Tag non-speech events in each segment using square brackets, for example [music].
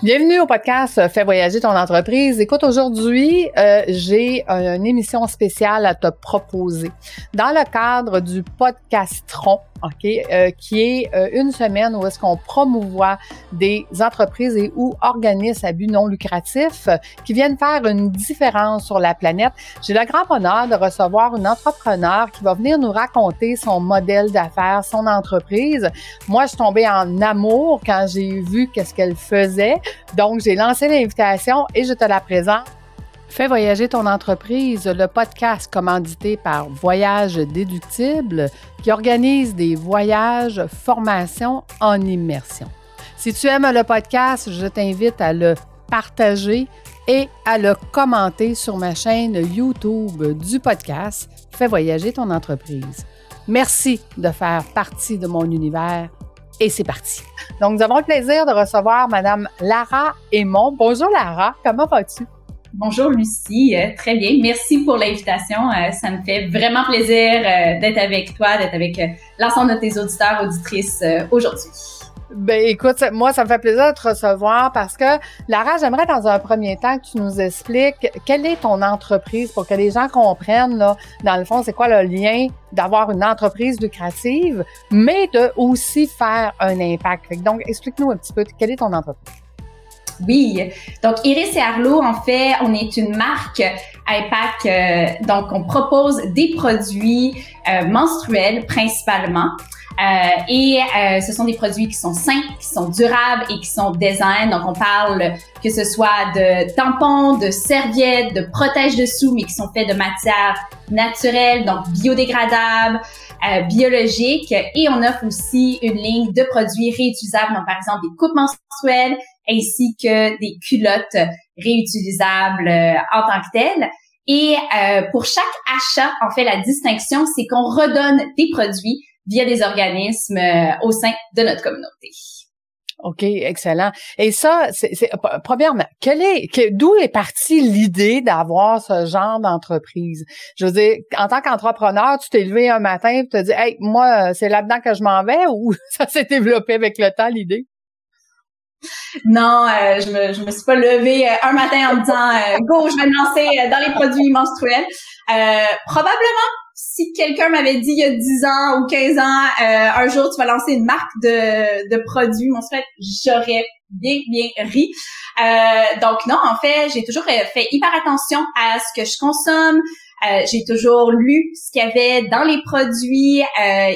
Bienvenue au podcast Fais voyager ton entreprise. Écoute, aujourd'hui, euh, j'ai une émission spéciale à te proposer. Dans le cadre du podcastron, OK, euh, qui est euh, une semaine où est-ce qu'on promouvoit des entreprises et ou organismes à but non lucratif qui viennent faire une différence sur la planète. J'ai le grand honneur de recevoir une entrepreneur qui va venir nous raconter son modèle d'affaires, son entreprise. Moi, je suis tombée en amour quand j'ai vu qu'est-ce qu'elle faisait. Donc, j'ai lancé l'invitation et je te la présente. Fais voyager ton entreprise, le podcast commandité par Voyage Déductible qui organise des voyages, formations en immersion. Si tu aimes le podcast, je t'invite à le partager et à le commenter sur ma chaîne YouTube du podcast Fais voyager ton entreprise. Merci de faire partie de mon univers et c'est parti. Donc, nous avons le plaisir de recevoir Madame Lara Aymon. Bonjour Lara, comment vas-tu? Bonjour Lucie, euh, très bien. Merci pour l'invitation. Euh, ça me fait vraiment plaisir euh, d'être avec toi, d'être avec l'ensemble de tes auditeurs, auditrices aujourd'hui. Ben écoute, moi ça me fait plaisir de te recevoir parce que Lara, j'aimerais dans un premier temps que tu nous expliques quelle est ton entreprise pour que les gens comprennent là, dans le fond, c'est quoi le lien d'avoir une entreprise lucrative, mais de aussi faire un impact. Donc explique-nous un petit peu quelle est ton entreprise. Oui. Donc, Iris et Arlo, en fait, on est une marque iPac. Euh, donc, on propose des produits euh, menstruels principalement. Euh, et euh, ce sont des produits qui sont sains, qui sont durables et qui sont design. Donc, on parle que ce soit de tampons, de serviettes, de protège-dessous, mais qui sont faits de matières naturelles, donc biodégradables, euh, biologiques. Et on offre aussi une ligne de produits réutilisables, donc par exemple des coupes menstruelles, ainsi que des culottes réutilisables euh, en tant que telles. Et euh, pour chaque achat, en fait, la distinction, c'est qu'on redonne des produits via des organismes euh, au sein de notre communauté. OK, excellent. Et ça, c'est premièrement, quelle est, d'où est partie l'idée d'avoir ce genre d'entreprise? Je veux dire, en tant qu'entrepreneur, tu t'es levé un matin et tu te dis, hey, moi, c'est là-dedans que je m'en vais ou [laughs] ça s'est développé avec le temps, l'idée? Non, euh, je me je me suis pas levée euh, un matin en me disant euh, go, je vais me lancer dans les produits menstruels. probablement si quelqu'un m'avait dit il y a 10 ans ou 15 ans un jour tu vas lancer une marque de de produits menstruels, j'aurais bien bien ri. donc non, en fait, j'ai toujours fait hyper attention à ce que je consomme. j'ai toujours lu ce qu'il y avait dans les produits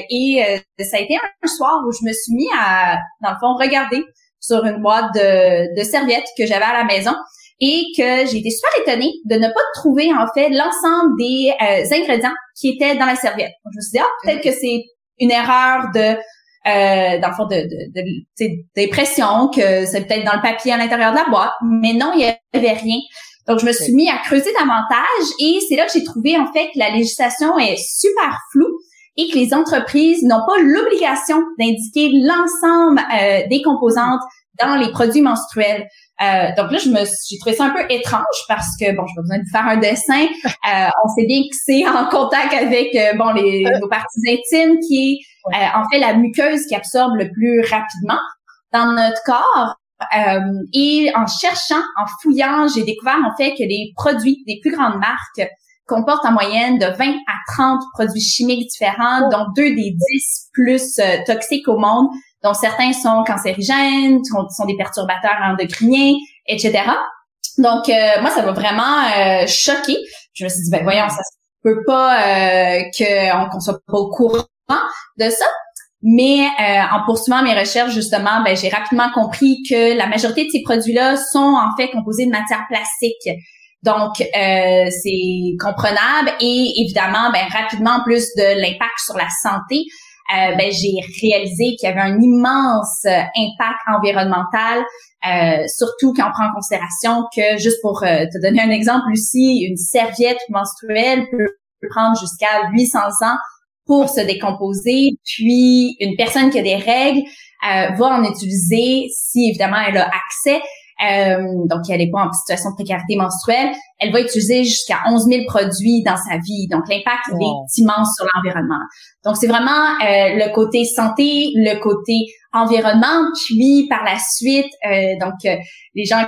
et ça a été un soir où je me suis mis à, dans le fond, regarder sur une boîte de, de serviettes que j'avais à la maison et que j'ai été super étonnée de ne pas trouver en fait l'ensemble des euh, ingrédients qui étaient dans la serviette. je me suis dit ah peut-être que c'est une erreur de euh, dans le fond de, de, d'impression que c'est peut-être dans le papier à l'intérieur de la boîte, mais non, il y avait rien. Donc je me suis mis à creuser davantage et c'est là que j'ai trouvé en fait que la législation est super floue et que les entreprises n'ont pas l'obligation d'indiquer l'ensemble euh, des composantes dans les produits menstruels. Euh, donc là, je me j'ai trouvé ça un peu étrange parce que bon, je pas besoin de faire un dessin. [laughs] Euh, on sait bien que c'est en contact avec euh, bon les nos parties intimes qui est en fait la muqueuse qui absorbe le plus rapidement dans notre corps. et en cherchant, en fouillant, j'ai découvert en fait que les produits des plus grandes marques comporte en moyenne de 20 à 30 produits chimiques différents, dont deux des 10 plus euh, toxiques au monde, dont certains sont cancérigènes, sont, des perturbateurs endocriniens, etc. Donc, euh, moi, ça m'a vraiment euh, choqué. Je me suis dit, ben voyons, ça se peut pas qu'on soit pas au courant de ça. Mais en poursuivant mes recherches, justement, ben, j'ai rapidement compris que la majorité de ces produits-là sont en fait composés de matières plastiques Donc, euh, c'est comprenable et évidemment, ben, rapidement, en plus de l'impact sur la santé, euh, ben, j'ai réalisé qu'il y avait un immense impact environnemental, euh, surtout quand on prend en considération que, juste pour euh, te donner un exemple, Lucie, une serviette menstruelle peut prendre jusqu'à 800 ans pour se décomposer, puis une personne qui a des règles euh, va en utiliser si évidemment elle a accès euh, donc elle n'est pas en situation de précarité menstruelle, elle va utiliser jusqu'à 11 000 produits dans sa vie. Donc l'impact est immense sur l'environnement. Donc c'est vraiment euh, le côté santé, le côté environnement, puis par la suite, euh, donc les gens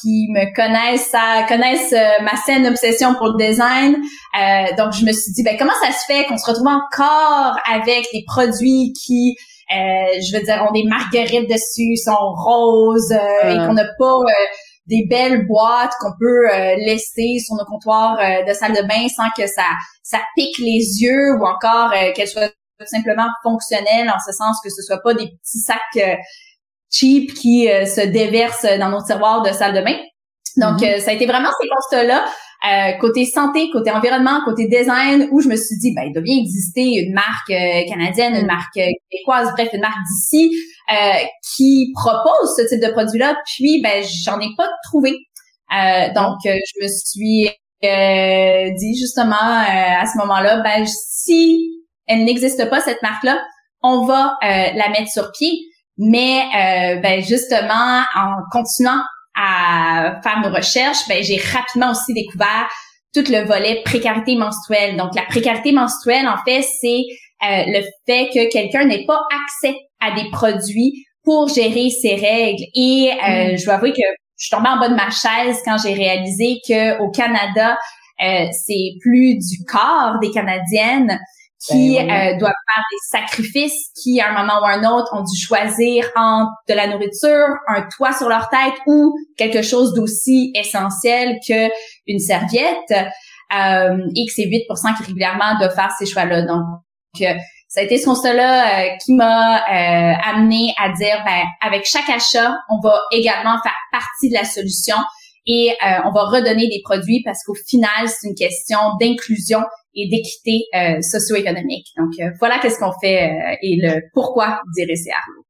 qui me connaissent, ça, connaissent ma saine obsession pour le design. donc je me suis dit, ben comment ça se fait qu'on se retrouve encore avec des produits qui euh, je veux dire, on des marguerites dessus, sont roses euh, et qu'on n'a pas euh, des belles boîtes qu'on peut laisser sur nos comptoirs de salle de bain sans que ça ça pique les yeux ou encore qu'elles soient simplement fonctionnelles en ce sens que ce soit pas des petits sacs cheap qui se déversent dans nos tiroirs de salle de bain. Donc, mm-hmm. ça a été vraiment ces constats-là. Euh, côté santé, côté environnement, côté design, où je me suis dit, ben, il doit bien exister une marque euh, canadienne, une mm. marque euh, québécoise, bref, une marque d'ici qui propose ce type de produit-là. Puis, ben, j'en ai pas trouvé. donc, je me suis dit justement à ce moment-là, ben, si elle n'existe pas cette marque-là, on va la mettre sur pied. Mais ben justement, en continuant à faire nos recherches, ben, j'ai rapidement aussi découvert tout le volet précarité menstruelle. Donc, la précarité menstruelle, en fait, c'est euh, le fait que quelqu'un n'ait pas accès à des produits pour gérer ses règles. Et euh, mm. je dois avouer que je suis tombée en bas de ma chaise quand j'ai réalisé que au Canada, euh, c'est plus du corps des Canadiennes qui ben euh, doivent faire des sacrifices, qui à un moment ou un autre ont dû choisir entre de la nourriture, un toit sur leur tête ou quelque chose d'aussi essentiel que une serviette, euh, et que c'est 8% qui régulièrement doivent faire ces choix-là. Donc, euh, ça a été ce constat-là euh, qui m'a euh, amené à dire, ben, avec chaque achat, on va également faire partie de la solution et on va redonner des produits parce qu'au final, c'est une question d'inclusion et d'équité euh, socio-économique. Donc euh, voilà qu'est-ce qu'on fait euh, et le pourquoi d'Iris et Arlo.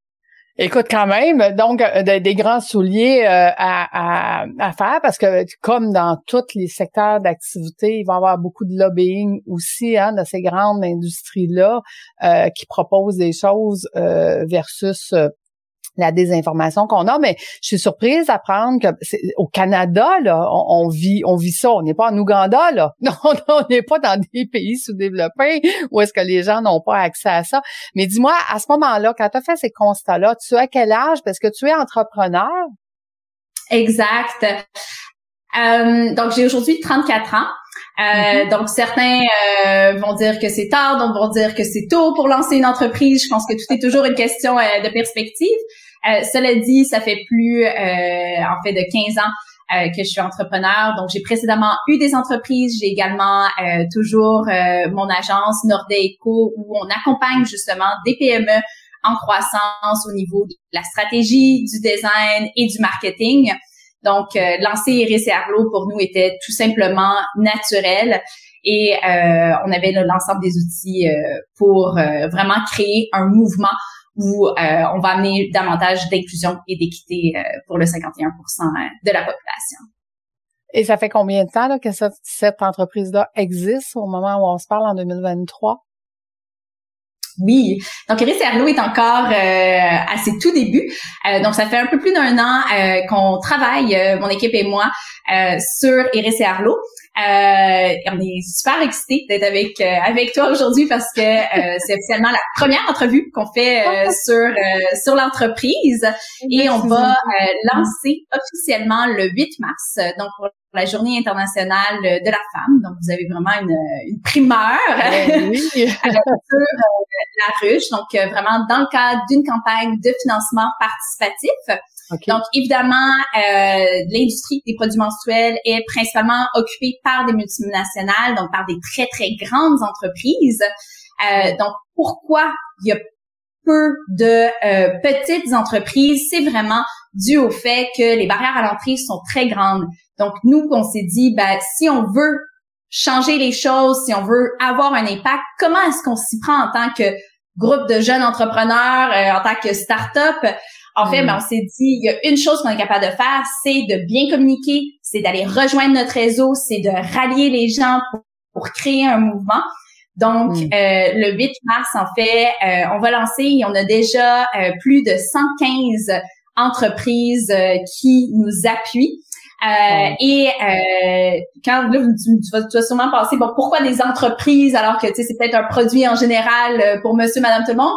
Écoute, quand même, donc des grands souliers à, à, faire parce que comme dans tous les secteurs d'activité, il va y avoir beaucoup de lobbying aussi hein, de ces grandes industries-là qui proposent des choses versus la désinformation qu'on a, mais je suis surprise d'apprendre que au Canada, là, on, vit, on vit ça. On n'est pas en Ouganda, là. [laughs] Non, on n'est pas dans des pays sous-développés où est-ce que les gens n'ont pas accès à ça. Mais dis-moi, à ce moment-là, quand tu as fait ces constats-là, tu as quel âge? Parce que tu es entrepreneur. Exact. Euh, donc, j'ai aujourd'hui 34 ans. Euh, mm-hmm. Donc, certains euh, vont dire que c'est tard, d'autres vont dire que c'est tôt pour lancer une entreprise. Je pense que tout est toujours une question de perspective. Cela dit, ça fait plus, en fait, de 15 ans que je suis entrepreneur. Donc, j'ai précédemment eu des entreprises. J'ai également toujours mon agence Nordeco où on accompagne justement des PME en croissance au niveau de la stratégie, du design et du marketing. Donc, euh, lancer Iris et Arlo pour nous était tout simplement naturel et euh, on avait l'ensemble des outils euh, pour vraiment créer un mouvement où on va amener davantage d'inclusion et d'équité pour le 51% de la population. Et ça fait combien de temps que cette, cette entreprise-là existe au moment où on se parle en 2023? Oui. Donc, Iris Arlo est encore euh, à ses tout débuts. Euh, donc, ça fait un peu plus d'un an euh, qu'on travaille, mon équipe et moi, sur Iris et Arlo. on est super excités d'être avec avec toi aujourd'hui parce que [laughs] c'est officiellement la première entrevue qu'on fait sur sur l'entreprise et on va lancer officiellement le 8 mars. Donc, pour la Journée internationale de la femme. Donc, vous avez vraiment une, une primeur ben oui. [laughs] sur la ruche. Donc, euh, vraiment dans le cadre d'une campagne de financement participatif. Donc, évidemment, euh, l'industrie des produits menstruels est principalement occupée par des multinationales, donc par des très, très grandes entreprises. Euh, donc, pourquoi il y a peu de euh, petites entreprises, c'est vraiment dû au fait que les barrières à l'entrée sont très grandes. Donc, nous, on s'est dit, ben, si on veut changer les choses, si on veut avoir un impact, comment est-ce qu'on s'y prend en tant que groupe de jeunes entrepreneurs, euh, en tant que start-up? En fait, mm. ben, on s'est dit, il y a une chose qu'on est capable de faire, c'est de bien communiquer, c'est d'aller rejoindre notre réseau, c'est de rallier les gens pour, créer un mouvement. Donc, mm. euh, le 8 mars, en fait, euh, on va lancer et on a déjà plus de 115 entreprises qui nous appuient. Euh, et euh, quand là, tu, vas, tu, vas, sûrement penser, bon, pourquoi des entreprises alors que c'est peut-être un produit en général euh, pour monsieur, madame, tout le monde?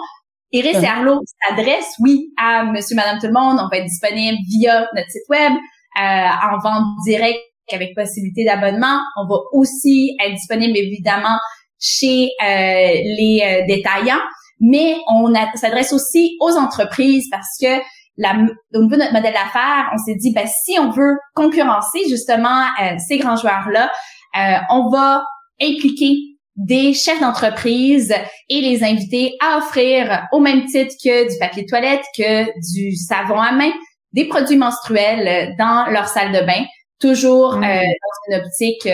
Iris et Arlo s'adressent, oui, à monsieur, madame, tout le monde. On va être disponible via notre site web, euh, en vente directe avec possibilité d'abonnement. On va aussi être disponible, évidemment, chez les détaillants. Mais on s'adresse aussi aux entreprises parce que la, au niveau de notre modèle d'affaires, on s'est dit, ben, si on veut concurrencer justement euh, ces grands joueurs-là, euh, on va impliquer des chefs d'entreprise et les inviter à offrir au même titre que du papier de toilette, que du savon à main, des produits menstruels dans leur salle de bain, toujours mmh. euh, dans une optique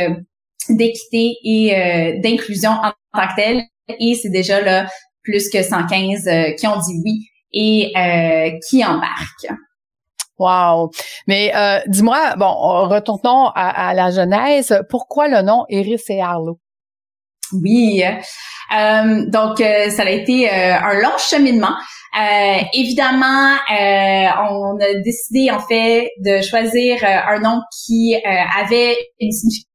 d'équité et d'inclusion en tant que telle. Et c'est déjà là plus que 115 qui ont dit oui et euh, qui embarque. Wow. Mais euh, dis-moi, bon, retournons à, la genèse. Pourquoi le nom Iris et Arlo? Oui. Euh, donc, ça a été un long cheminement. évidemment, on a décidé en fait de choisir un nom qui avait une signification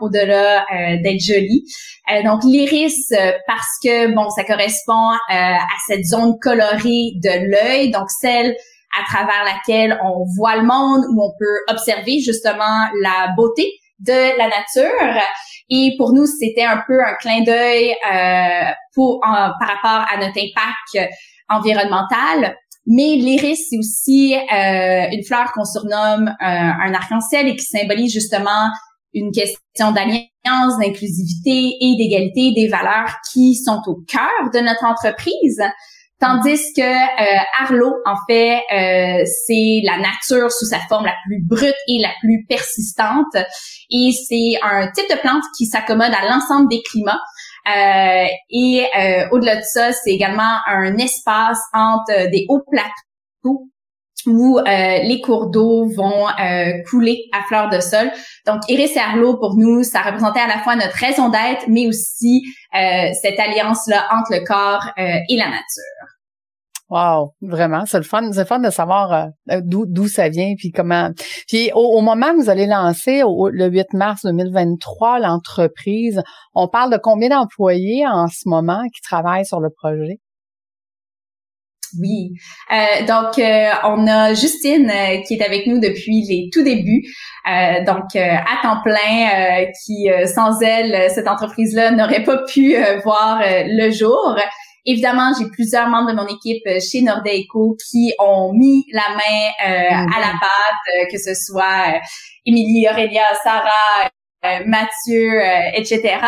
au-delà euh, d'être jolie. Euh, donc l'iris euh, parce que bon, ça correspond à cette zone colorée de l'œil, donc celle à travers laquelle on voit le monde, où on peut observer justement la beauté de la nature. Et pour nous, c'était un peu un clin d'œil pour par rapport à notre impact environnemental. Mais l'iris, c'est aussi une fleur qu'on surnomme un arc-en-ciel et qui symbolise justement une question d'alliance, d'inclusivité et d'égalité des valeurs qui sont au cœur de notre entreprise. Tandis que euh, Arlo, en fait, euh, c'est la nature sous sa forme la plus brute et la plus persistante. Et c'est un type de plante qui s'accommode à l'ensemble des climats. Euh, et au-delà de ça, c'est également un espace entre des hauts plateaux où euh, les cours d'eau vont euh, couler à fleur de sol. Donc, Iris et Arlo, pour nous, ça représentait à la fois notre raison d'être, mais aussi euh, cette alliance-là entre le corps et la nature. Wow, vraiment, c'est le fun, c'est fun de savoir d'où ça vient puis comment. Puis au, moment où vous allez lancer le 8 mars 2023 l'entreprise, on parle de combien d'employés en ce moment qui travaillent sur le projet? Oui. Euh, donc, euh, on a Justine euh, qui est avec nous depuis les tout débuts. donc, à temps plein, qui, sans elle, cette entreprise-là n'aurait pas pu voir le jour. Évidemment, j'ai plusieurs membres de mon équipe chez Nordeco qui ont mis la main à la pâte, que ce soit Émilie, Aurélia, Sarah, Mathieu, etc.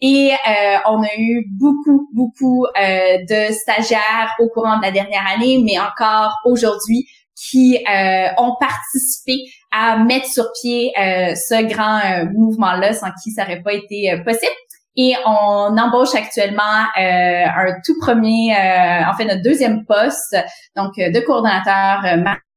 Et euh, on a eu beaucoup, beaucoup euh, de stagiaires au courant de la dernière année, mais encore aujourd'hui, qui euh, ont participé à mettre sur pied ce grand mouvement-là, sans qui ça n'aurait pas été possible. Et on embauche actuellement un tout premier, en fait notre deuxième poste, donc de coordonnateur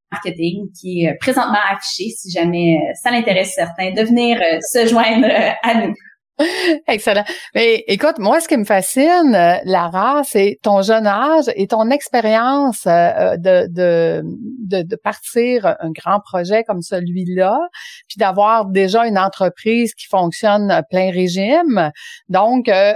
marketing, qui est présentement affiché si jamais ça l'intéresse certains de venir se joindre à nous. [laughs] Excellent. Mais écoute, moi, ce qui me fascine, euh, Lara, c'est ton jeune âge et ton expérience euh, de, de, de, de, partir un grand projet comme celui-là, puis d'avoir déjà une entreprise qui fonctionne plein régime. Donc, euh,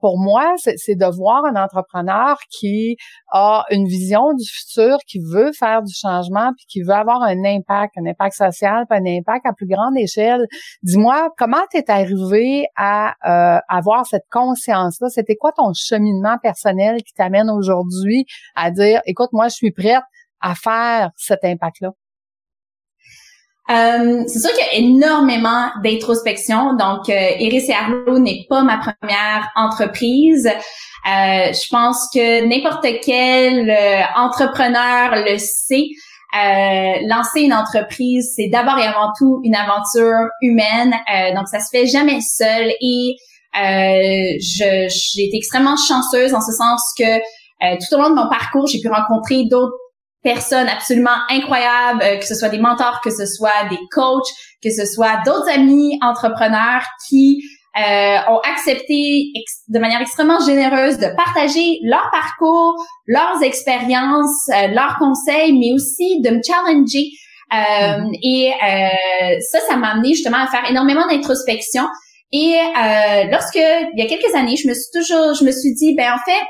pour moi, c'est de voir un entrepreneur qui a une vision du futur, qui veut faire du changement, puis qui veut avoir un impact, un impact social, puis un impact à plus grande échelle. Dis-moi, comment t'es arrivé à euh, avoir cette conscience-là? C'était quoi ton cheminement personnel qui t'amène aujourd'hui à dire, écoute, moi, je suis prête à faire cet impact-là? Euh, c'est sûr qu'il y a énormément d'introspection. Donc, euh, Iris et Arlo n'est pas ma première entreprise. je pense que n'importe quel entrepreneur le sait. Euh, lancer une entreprise, c'est d'abord et avant tout une aventure humaine. Euh, donc, ça se fait jamais seul. Et euh, j'ai été extrêmement chanceuse en ce sens que euh, tout au long de mon parcours, j'ai pu rencontrer d'autres personnes absolument incroyables, euh, que ce soit des mentors, que ce soit des coachs, que ce soit d'autres amis entrepreneurs qui euh, ont accepté de manière extrêmement généreuse de partager leur parcours, leurs expériences, euh, leurs conseils, mais aussi de me challenger. Euh, mm-hmm. Et euh, ça, ça m'a amené justement à faire énormément d'introspection. Et lorsque, il y a quelques années, je me suis toujours, je me suis dit, ben en fait,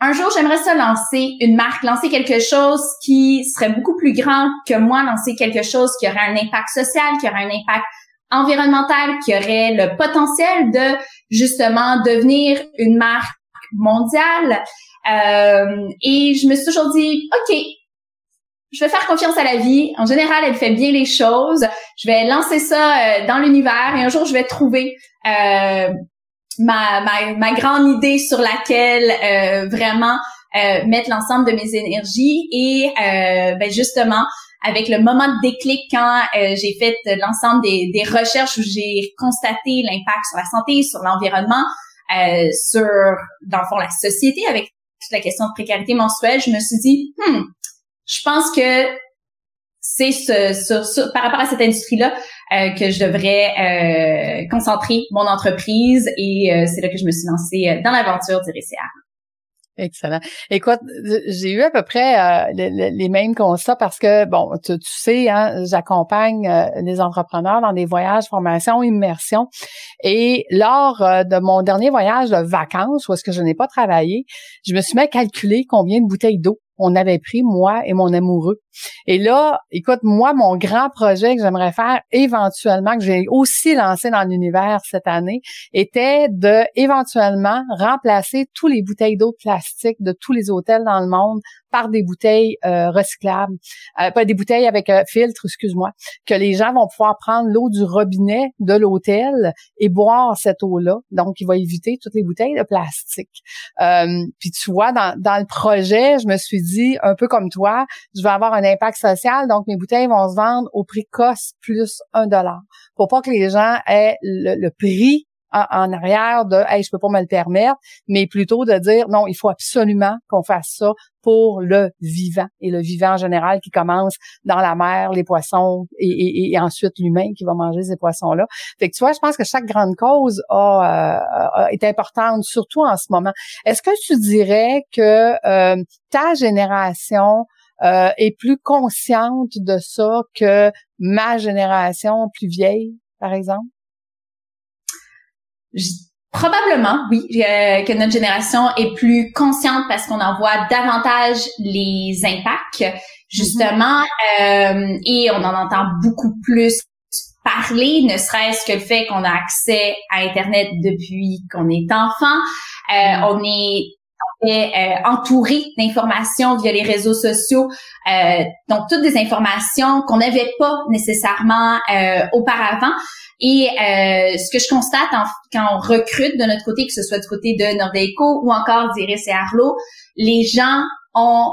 un jour, j'aimerais ça lancer une marque, lancer quelque chose qui serait beaucoup plus grand que moi, lancer quelque chose qui aurait un impact social, qui aurait un impact environnemental, qui aurait le potentiel de justement devenir une marque mondiale. Euh, et je me suis toujours dit, OK, je vais faire confiance à la vie. En général, elle fait bien les choses. Je vais lancer ça euh, dans l'univers et un jour, je vais trouver euh, ma, ma, ma, grande idée sur laquelle euh, vraiment euh, mettre l'ensemble de mes énergies et euh, ben justement avec le moment de déclic quand j'ai fait l'ensemble des, des, recherches où j'ai constaté l'impact sur la santé, sur l'environnement, sur dans le fond la société avec toute la question de précarité menstruelle, je me suis dit hmm, je pense que c'est ce, par rapport à cette industrie-là euh, que je devrais euh, concentrer mon entreprise et euh, c'est là que je me suis lancée dans l'aventure du RCA. Excellent. Écoute, j'ai eu à peu près les, mêmes constats parce que, bon, tu, sais, hein, j'accompagne les entrepreneurs dans des voyages, formations, immersions. Et lors de mon dernier voyage de vacances, où est-ce que je n'ai pas travaillé, je me suis mis à calculer combien de bouteilles d'eau on avait pris, moi et mon amoureux. Et là, écoute, moi, mon grand projet que j'aimerais faire éventuellement, que j'ai aussi lancé dans l'univers cette année, était de éventuellement remplacer tous les bouteilles d'eau plastique de tous les hôtels dans le monde par des bouteilles euh, recyclables, euh, pas des bouteilles avec un filtre, excuse-moi, que les gens vont pouvoir prendre l'eau du robinet de l'hôtel et boire cette eau-là. Donc, il va éviter toutes les bouteilles de plastique. Euh, puis tu vois, dans, dans le projet, je me suis dit, un peu comme toi, je vais avoir un impact social, donc mes bouteilles vont se vendre au prix cost plus un dollar, pour pas que les gens aient le, prix en, arrière de hey, je peux pas me le permettre, mais plutôt de dire non, il faut absolument qu'on fasse ça pour le vivant et le vivant en général qui commence dans la mer, les poissons et, et, ensuite l'humain qui va manger ces poissons-là. Fait que tu vois, je pense que chaque grande cause a, euh, est importante, surtout en ce moment. Est-ce que tu dirais que euh, ta génération euh, est plus consciente de ça que ma génération plus vieille, par exemple? Probablement, oui, euh, que notre génération est plus consciente parce qu'on en voit davantage les impacts, justement, euh, et on en entend beaucoup plus parler, ne serait-ce que le fait qu'on a accès à Internet depuis qu'on est enfant. Euh, mm-hmm. On est euh, entouré d'informations via les réseaux sociaux, euh, donc toutes des informations qu'on n'avait pas nécessairement euh, auparavant. Et euh, ce que je constate quand on recrute de notre côté, que ce soit du côté de Nordeco ou encore d'Iris et Arlo, les gens ont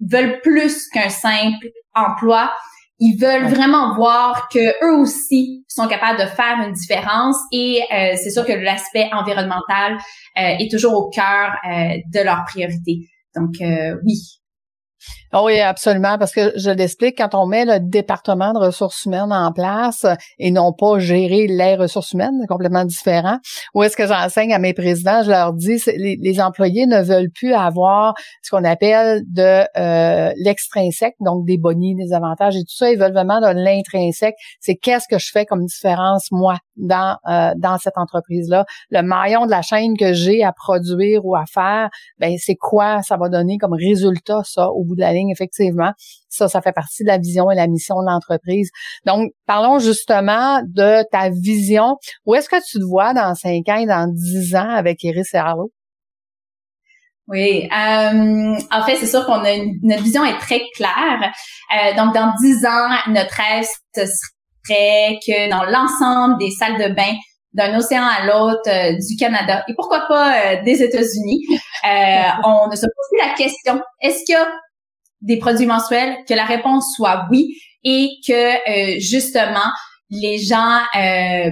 veulent plus qu'un simple emploi. Ils veulent vraiment voir que eux aussi sont capables de faire une différence et euh, c'est sûr que l'aspect environnemental euh, est toujours au cœur euh, de leurs priorités. Donc oui, Oh oui, absolument, parce que je l'explique, quand on met le département de ressources humaines en place et non pas gérer les ressources humaines, c'est complètement différent. Où est-ce que j'enseigne à mes présidents, je leur dis, les, les employés ne veulent plus avoir ce qu'on appelle de euh, l'extrinsèque, donc des bonnies, des avantages et tout ça, ils veulent vraiment de l'intrinsèque. C'est qu'est-ce que je fais comme différence, moi, dans, euh, dans cette entreprise-là? Le maillon de la chaîne que j'ai à produire ou à faire, ben c'est quoi ça va donner comme résultat, ça, au bout de la ligne? Effectivement. Ça, ça fait partie de la vision et la mission de l'entreprise. Donc, parlons justement de ta vision. Où est-ce que tu te vois dans cinq ans et dans dix ans avec Iris et Arlo? Oui, euh, en fait, c'est sûr qu'on a une, notre vision est très claire. Euh, donc, dans dix ans, notre rêve serait que dans l'ensemble des salles de bain d'un océan à l'autre euh, du Canada et pourquoi pas des États-Unis, [laughs] on ne se pose plus la question est-ce qu'il y a des produits menstruels, que la réponse soit oui et que justement les gens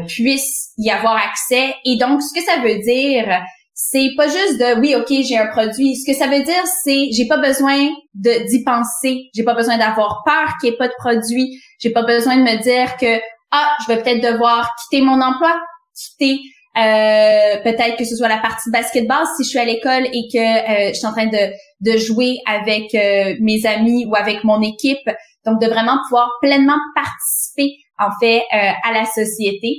puissent y avoir accès. Et donc, ce que ça veut dire, c'est pas juste de oui ok j'ai un produit. Ce que ça veut dire c'est j'ai pas besoin de d'y penser. J'ai pas besoin d'avoir peur qu'il n'y ait pas de produit. J'ai pas besoin de me dire que ah je vais peut-être devoir quitter mon emploi quitter euh, peut-être que ce soit la partie basketball si je suis à l'école et que euh, je suis en train de de jouer avec euh, mes amis ou avec mon équipe. Donc de vraiment pouvoir pleinement participer en fait à la société.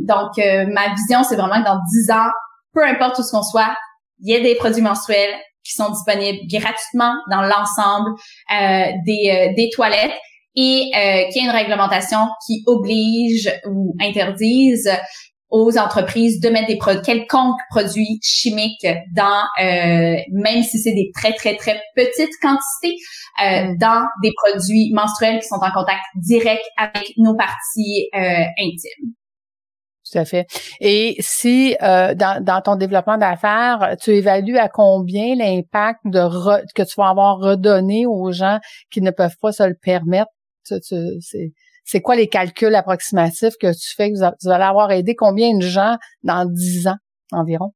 Donc ma vision c'est vraiment que dans dix ans peu importe où ce qu'on soit, il y a des produits menstruels qui sont disponibles gratuitement dans l'ensemble euh, des, euh, des toilettes et euh, qu'il y a une réglementation qui oblige ou interdise aux entreprises de mettre des produits, quelconques produits chimiques dans, euh, même si c'est des très, très, très petites quantités, euh, mm. dans des produits menstruels qui sont en contact direct avec nos parties euh, intimes. Tout à fait. Et si euh, dans, dans, ton développement d'affaires, tu évalues à combien l'impact de que tu vas avoir redonné aux gens qui ne peuvent pas se le permettre, c'est quoi les calculs approximatifs que tu fais que vous, allez avoir aidé combien de gens dans dix ans environ?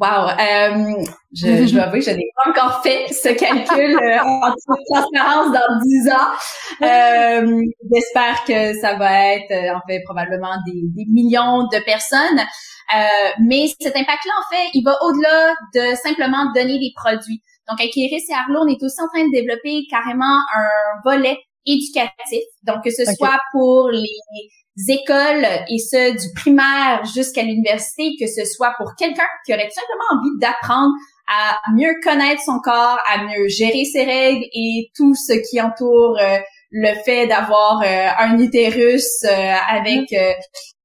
Wow, euh, je, je dois avouer, je n'ai pas encore fait ce calcul euh, en toute transparence dans 10 ans. Euh, J'espère que ça va être, euh, en fait, probablement des, des millions de personnes. Euh, mais cet impact-là, en fait, il va au-delà de simplement donner des produits. Donc, avec Iris et Arlo, on est aussi en train de développer carrément un volet éducatif. Donc, que ce soit pour les écoles et ce du primaire jusqu'à l'université, que ce soit pour quelqu'un qui aurait tout simplement envie d'apprendre à mieux connaître son corps, à mieux gérer ses règles et tout ce qui entoure euh, le fait d'avoir euh, un utérus euh, avec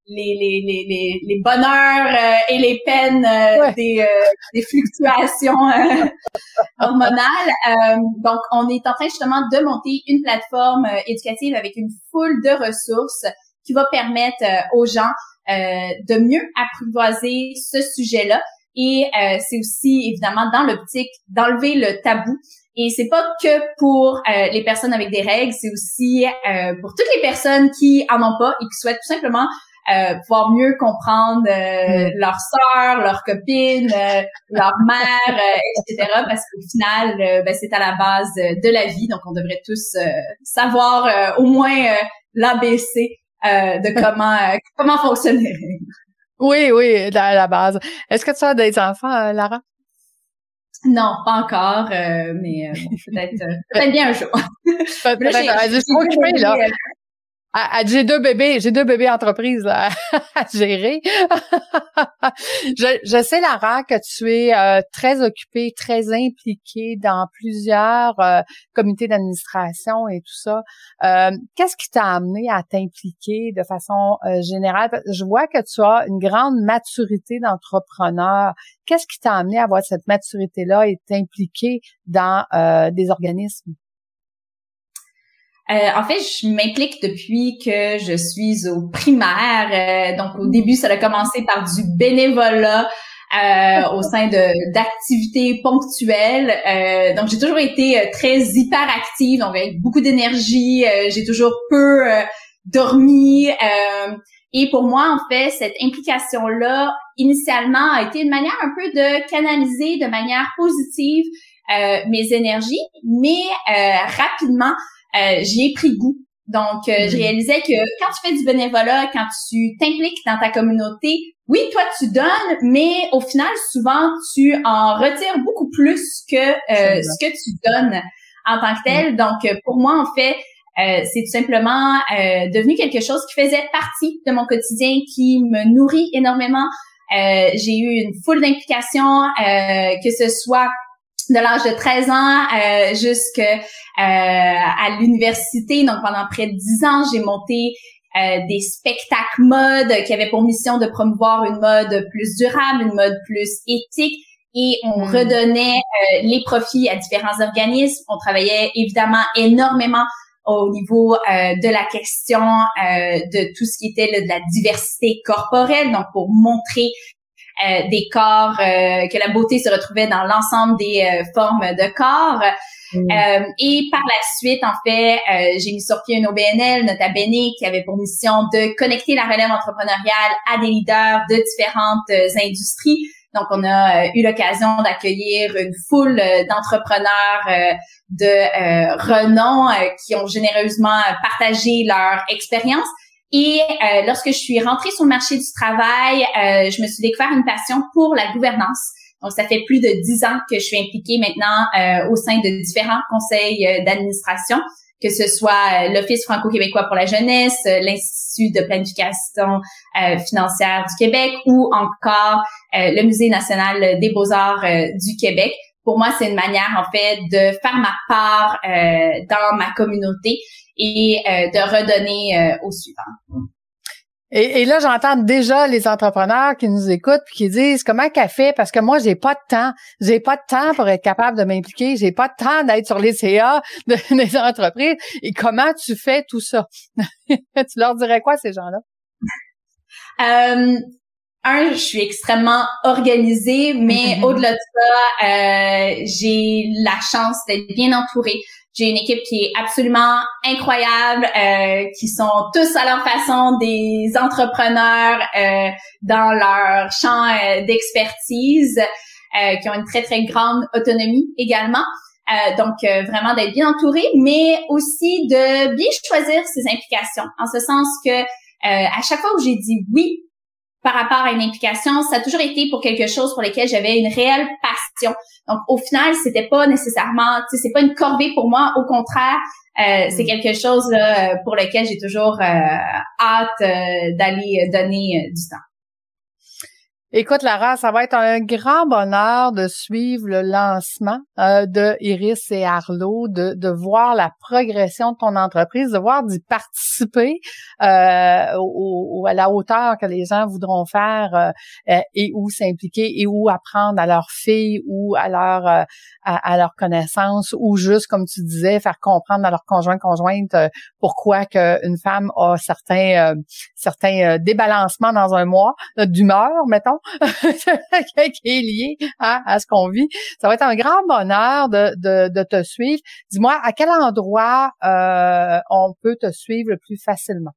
les, les, les, les, bonheurs et les peines des, des fluctuations [laughs] hormonales. donc, on est en train justement de monter une plateforme éducative avec une foule de ressources qui va permettre euh, aux gens euh, de mieux apprivoiser ce sujet-là. Et euh, c'est aussi évidemment dans l'optique d'enlever le tabou. Et c'est pas que pour les personnes avec des règles, c'est aussi pour toutes les personnes qui en ont pas et qui souhaitent tout simplement euh, pouvoir mieux comprendre euh, mm. leur sœur, leur copine, leur mère, etc. Parce qu'au final, ben, c'est à la base de la vie, donc on devrait tous savoir au moins l'ABC euh, de [laughs] comment euh, comment fonctionner. Oui, oui, à la base. Est-ce que tu as des enfants, euh, Lara? Non, pas encore, mais peut-être peut-être bien un jour. Peut-être. là. J'ai deux bébés, j'ai deux bébés entreprises [laughs] à, gérer. [laughs] je, sais, Lara, que tu es euh, très occupée, très impliquée dans plusieurs euh, comités d'administration et tout ça. Euh, qu'est-ce qui t'a amené à t'impliquer de façon générale? Je vois que tu as une grande maturité d'entrepreneur. Qu'est-ce qui t'a amené à avoir cette maturité-là et t'impliquer dans des organismes? Euh, en fait, je m'implique depuis que je suis au primaire. Euh, donc, au début, ça a commencé par du bénévolat euh, au sein de d'activités ponctuelles. donc, j'ai toujours été très hyperactive, donc avec beaucoup d'énergie. j'ai toujours peu dormi. et pour moi, en fait, cette implication-là, initialement, a été une manière un peu de canaliser de manière positive mes énergies, mais rapidement, euh, j'y ai pris goût. Donc, euh, je mm. réalisais que quand tu fais du bénévolat, quand tu t'impliques dans ta communauté, oui, toi, tu donnes, mais au final, souvent, tu en retires beaucoup plus que euh, ce que tu donnes en tant que tel. Mm. Donc, pour moi, en fait, c'est tout simplement devenu quelque chose qui faisait partie de mon quotidien, qui me nourrit énormément. j'ai eu une foule d'implications, que ce soit de l'âge de 13 ans euh, jusqu'à euh, l'université. Donc pendant près de 10 ans, j'ai monté euh, des spectacles mode qui avaient pour mission de promouvoir une mode plus durable, une mode plus éthique. Et on hmm. redonnait euh, les profits à différents organismes. On travaillait évidemment énormément au niveau de la question de tout ce qui était de la diversité corporelle, donc pour montrer des corps, que la beauté se retrouvait dans l'ensemble des formes de corps. Mm. et par la suite, en fait, j'ai mis sur pied une OBNL, Nota Bene, qui avait pour mission de connecter la relève entrepreneuriale à des leaders de différentes industries donc, on a euh, eu l'occasion d'accueillir une foule euh, d'entrepreneurs euh, de renom qui ont généreusement partagé leur expérience. Et lorsque je suis rentrée sur le marché du travail, je me suis découvert une passion pour la gouvernance. Donc, ça fait plus de dix ans que je suis impliquée maintenant au sein de différents conseils d'administration que ce soit euh, l'Office franco-québécois pour la jeunesse, euh, l'Institut de planification euh, financière du Québec ou encore le Musée national des beaux-arts du Québec. Pour moi, c'est une manière, en fait, de faire ma part dans ma communauté et de redonner au suivant. Et, là, j'entends déjà les entrepreneurs qui nous écoutent puis qui disent comment qu'elle fait? Parce que moi, j'ai pas de temps. J'ai pas de temps pour être capable de m'impliquer. J'ai pas de temps d'être sur les CA [laughs] de, des entreprises. Et comment tu fais tout ça? [laughs] tu leur dirais quoi, ces gens-là? Euh, un, je suis extrêmement organisée, mais mm-hmm. au-delà de ça, euh, j'ai la chance d'être bien entourée. J'ai une équipe qui est absolument incroyable, euh, qui sont tous à leur façon des entrepreneurs euh, dans leur champ euh, d'expertise, euh, qui ont une très très grande autonomie également. Euh, donc vraiment d'être bien entouré, mais aussi de bien choisir ses implications, en ce sens que à chaque fois où j'ai dit oui par rapport à une implication, ça a toujours été pour quelque chose pour lequel j'avais une réelle passion. Donc au final, c'était pas nécessairement, tu sais, c'est pas une corvée pour moi. Au contraire, euh, c'est mm. quelque chose pour lequel j'ai toujours euh, hâte euh, d'aller donner du temps. Écoute, Lara, ça va être un grand bonheur de suivre le lancement euh, de Iris et Arlo, de, de voir la progression de ton entreprise, de voir d'y participer euh, au, à la hauteur que les gens voudront faire euh, et où s'impliquer et où apprendre à leurs filles ou à leur à, à leur connaissance ou juste, comme tu disais, faire comprendre à leur conjoint conjointe pourquoi qu'une femme a certains certains débalancements dans un mois d'humeur, mettons. [laughs] qui est lié à, ce qu'on vit. Ça va être un grand bonheur de, de, te suivre. Dis-moi, à quel endroit euh, on peut te suivre le plus facilement?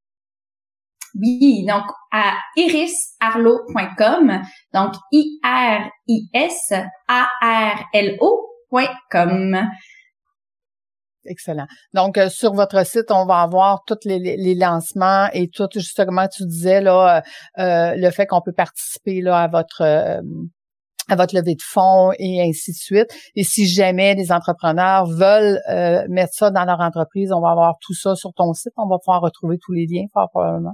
Oui, donc à irisarlo.com, donc I-R-I-S-A-R-L-O.com. Excellent. Donc, euh, sur votre site, on va avoir tous les, lancements et tout, justement, tu disais, là, euh, euh, le fait qu'on peut participer là, à votre à votre levée de fonds et ainsi de suite. Et si jamais les entrepreneurs veulent mettre ça dans leur entreprise, on va avoir tout ça sur ton site. On va pouvoir retrouver tous les liens, fort probablement.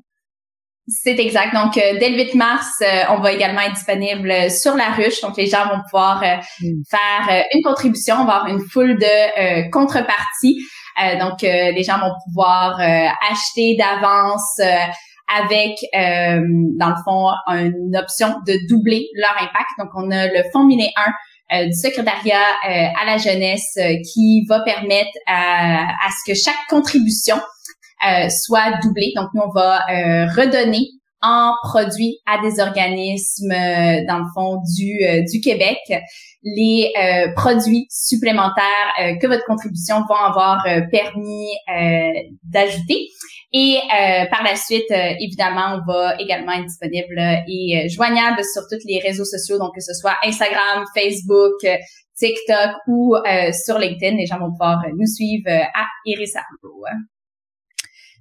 C'est exact. Donc, euh, dès le 8 mars, euh, on va également être disponible sur la ruche. Donc, les gens vont pouvoir euh, mm. faire une contribution, on va avoir une foule de contreparties. donc, les gens vont pouvoir acheter d'avance avec, dans le fond, une option de doubler leur impact. Donc, on a le fonds Miné 1 du secrétariat à la jeunesse qui va permettre à ce que chaque contribution euh, soit doublé. Donc, nous, on va euh, redonner en produits à des organismes, euh, dans le fond, du, du Québec, les produits supplémentaires que votre contribution va avoir permis d'ajouter. Et par la suite, évidemment, on va également être disponible et joignable sur tous les réseaux sociaux, donc que ce soit Instagram, Facebook, TikTok ou sur LinkedIn. Les gens vont pouvoir nous suivre à Iris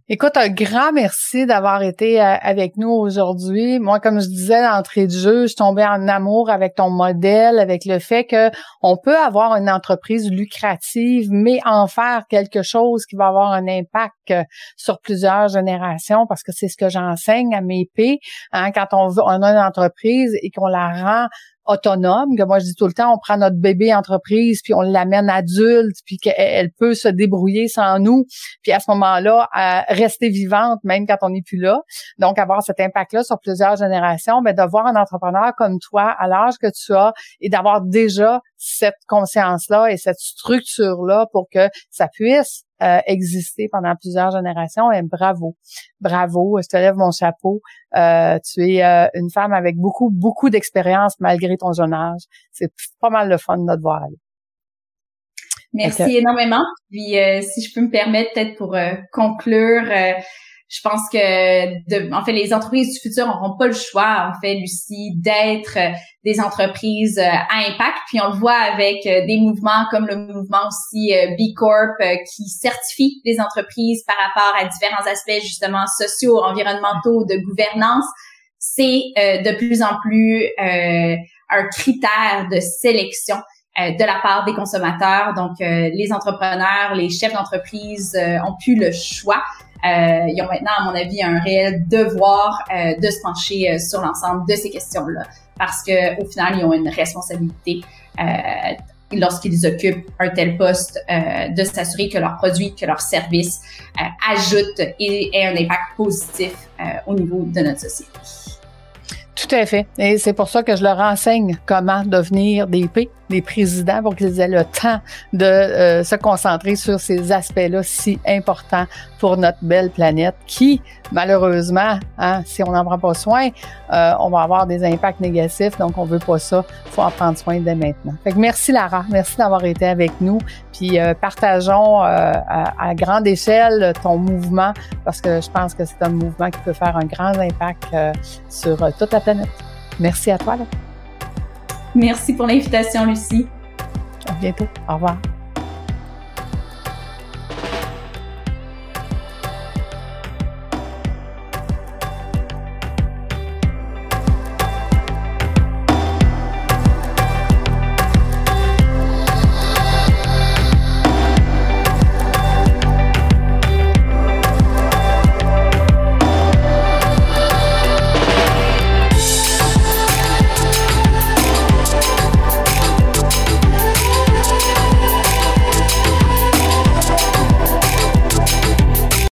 Écoute, un grand merci d'avoir été euh, avec nous aujourd'hui. Moi, comme je disais l'entrée de jeu, je suis tombée en amour avec ton modèle, avec le fait que on peut avoir une entreprise lucrative, mais en faire quelque chose qui va avoir un impact euh, sur plusieurs générations, parce que c'est ce que j'enseigne à mes P. Hein, quand on, veut, on a une entreprise et qu'on la rend autonome, que moi je dis tout le temps, on prend notre bébé entreprise, puis on l'amène adulte, puis qu'elle peut se débrouiller sans nous, puis à ce moment-là, rester vivante même quand on n'est plus là. Donc, avoir cet impact-là sur plusieurs générations, mais de voir un entrepreneur comme toi, à l'âge que tu as, et d'avoir déjà cette conscience-là et cette structure-là pour que ça puisse euh, existé pendant plusieurs générations. Et bravo, bravo, je te lève mon chapeau. Euh, tu es euh, une femme avec beaucoup, beaucoup d'expérience malgré ton jeune âge. C'est pas mal le fun de te voir aller. Merci énormément. Puis si je peux me permettre, peut-être pour conclure, je pense que, en fait, les entreprises du futur n'auront pas le choix, en fait, Lucie, d'être euh, des entreprises euh, à impact. Puis on le voit avec euh, des mouvements comme le mouvement aussi B Corp qui certifie les entreprises par rapport à différents aspects justement sociaux, environnementaux, de gouvernance. C'est de plus en plus un critère de sélection de la part des consommateurs. Donc, les entrepreneurs, les chefs d'entreprise ont plus le choix euh, ils ont maintenant, à mon avis, un réel devoir euh, de se pencher euh, sur l'ensemble de ces questions-là, parce que au final, ils ont une responsabilité lorsqu'ils occupent un tel poste, de s'assurer que leurs produits, que leurs services ajoutent et aient un impact positif au niveau de notre société. Tout à fait. Et c'est pour ça que je leur enseigne comment devenir des P, des présidents, pour qu'ils aient le temps de se concentrer sur ces aspects-là si importants pour notre belle planète qui, malheureusement, hein, si on n'en prend pas soin, euh, on va avoir des impacts négatifs. Donc, on veut pas ça. Il faut en prendre soin dès maintenant. Merci Lara, merci d'avoir été avec nous. Puis euh, partageons euh, à, grande échelle ton mouvement parce que je pense que c'est un mouvement qui peut faire un grand impact sur toute la planète. Merci à toi. Merci pour l'invitation, Lucie. À bientôt. Au revoir.